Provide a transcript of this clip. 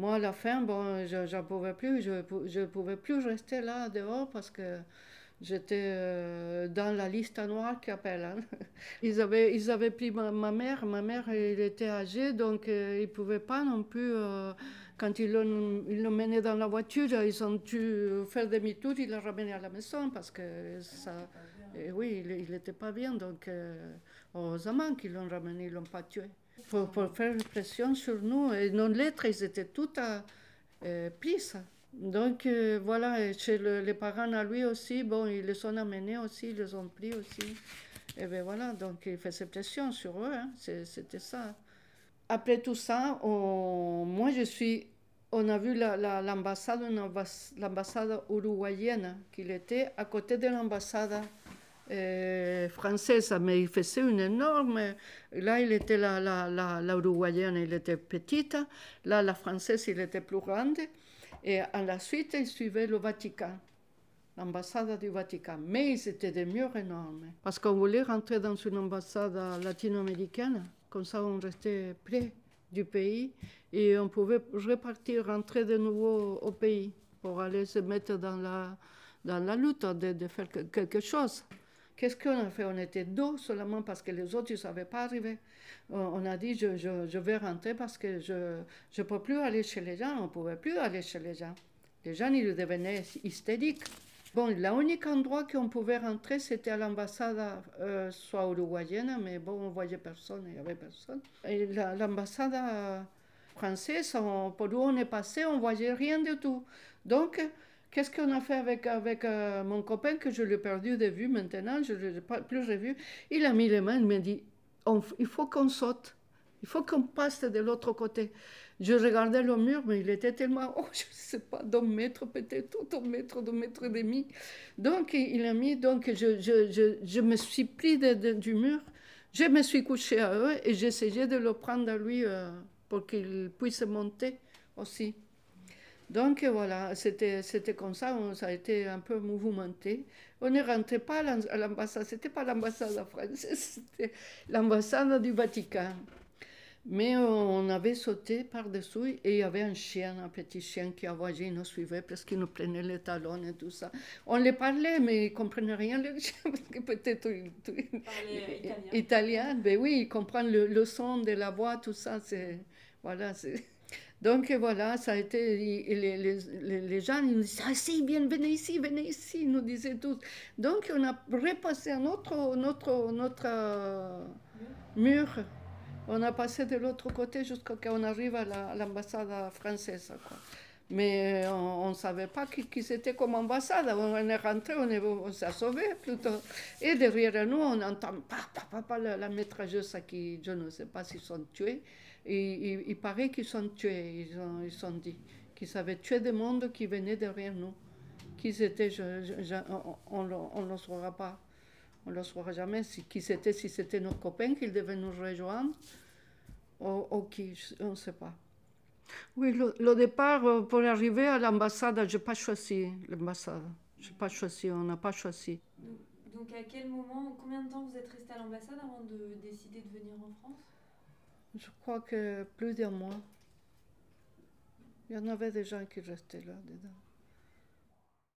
Moi, à la fin, bon, je ne pouvais plus, je ne pouvais plus rester là dehors parce que j'étais euh, dans la liste noire qui appelle. Hein. Ils, avaient, ils avaient pris ma, mère, ma mère, elle était âgée, donc euh, ils ne pouvaient pas non plus, euh, quand ils l'ont mené dans la voiture, ils ont dû faire demi-tour, ils l'ont ramené à la maison parce que ça, oui, il n'était pas bien, donc heureusement qu'ils l'ont ramené, ils ne l'ont pas tué pour, pour, faire pression sur nous. Et nos lettres, elles étaient toutes euh, prises. Donc euh, voilà, chez les parents à lui aussi, bon, ils les ont amenés aussi, ils les ont pris aussi. Et bien voilà, donc il faisait pression sur eux, hein. c'était ça. Après tout ça, moi je suis, on a vu l'ambassade, l'ambassade uruguayenne qu'il était à côté de l'ambassade euh, française, mais il faisait une énorme. Là, il était la, la, la, la, il était petite. Là, la française, il était plus grande. Et à la suite, il suivait le Vatican, l'ambassade du Vatican. Mais ils étaient des murs énormes. Parce qu'on voulait rentrer dans une ambassade latino-américaine. Comme ça, on restait près du pays et on pouvait repartir, rentrer de nouveau au pays pour aller se mettre dans la, dans la lutte, de, de faire quelque chose. Qu'est-ce qu'on a fait? On était deux seulement parce que les autres ne savaient pas arriver. On a dit je, vais rentrer parce que je ne peux plus aller chez les gens. On ne pouvait plus aller chez les gens. Les gens, ils devenaient hystériques. Bon, l'unique endroit qu'on pouvait rentrer, c'était à l'ambassade, euh, soit uruguayenne, mais bon, on voyait personne, il n'y avait personne. L'ambassade française, pour où on est passé, on voyait rien du tout. Donc, Qu'est-ce qu'on a fait avec, avec euh, mon copain que je l'ai perdu de vue maintenant, je ne l'ai plus revu Il a mis les mains, il m'a dit il faut qu'on saute, il faut qu'on passe de l'autre côté. Je regardais le mur, mais il était tellement, oh, je ne sais pas, d'un mètre peut-être, deux mètres, deux mètres et demi. Donc il a mis, donc je, je, je, me suis pris du mur, je me suis couché à eux et j'essayais de le prendre à lui euh, pour qu'il puisse monter aussi. Donc voilà, c'était, comme ça, ça a été un peu mouvementé. On ne rentrait pas à l'ambassade, c'était pas l'ambassade française, c'était l'ambassade du Vatican. Mais on avait sauté par-dessous et il y avait un chien, un petit chien qui avoisinait, il nous suivait parce qu'il nous prenait les talons et tout ça. On les parlait, mais ils ne comprenaient rien, le chien, parce que peut-être italien. italien. Ben oui, ils comprennent le, le, son de la voix, tout ça. Voilà, c'est... Donc voilà, ça a été. Les, les, les gens nous disaient Ah, si, bien, venez ici, venez ici, ils nous disaient tous. Donc on a repassé un autre, notre, notre euh, mur. On a passé de l'autre côté jusqu'à ce qu'on arrive à l'ambassade française. Quoi. Mais euh, on ne savait pas qui, qui c'était comme ambassade. On est rentré, on, on s'est sauvé plutôt. Et derrière nous, on entend pa, pa, la, la maîtresseuse qui, je ne sais pas s'ils sont tués. Et, il, paraît qu'ils sont tués, ils ont, ils ont dit, qu'ils avaient tué des mondes qui venaient derrière nous. Qui c'était, on ne le saura pas. On ne le saura jamais. Si, qui c'était, si c'était nos copains qui devaient nous rejoindre, ou, ou qui, on ne sait pas. Oui, le, le, départ euh, pour arriver à l'ambassade, je n'ai pas choisi l'ambassade. Je n'ai pas choisi, on n'a pas choisi. Donc, à quel moment, combien de temps vous êtes resté à l'ambassade avant de décider de venir en France? Je crois que plus d'un mois. Il y en avait des gens qui restaient là dedans.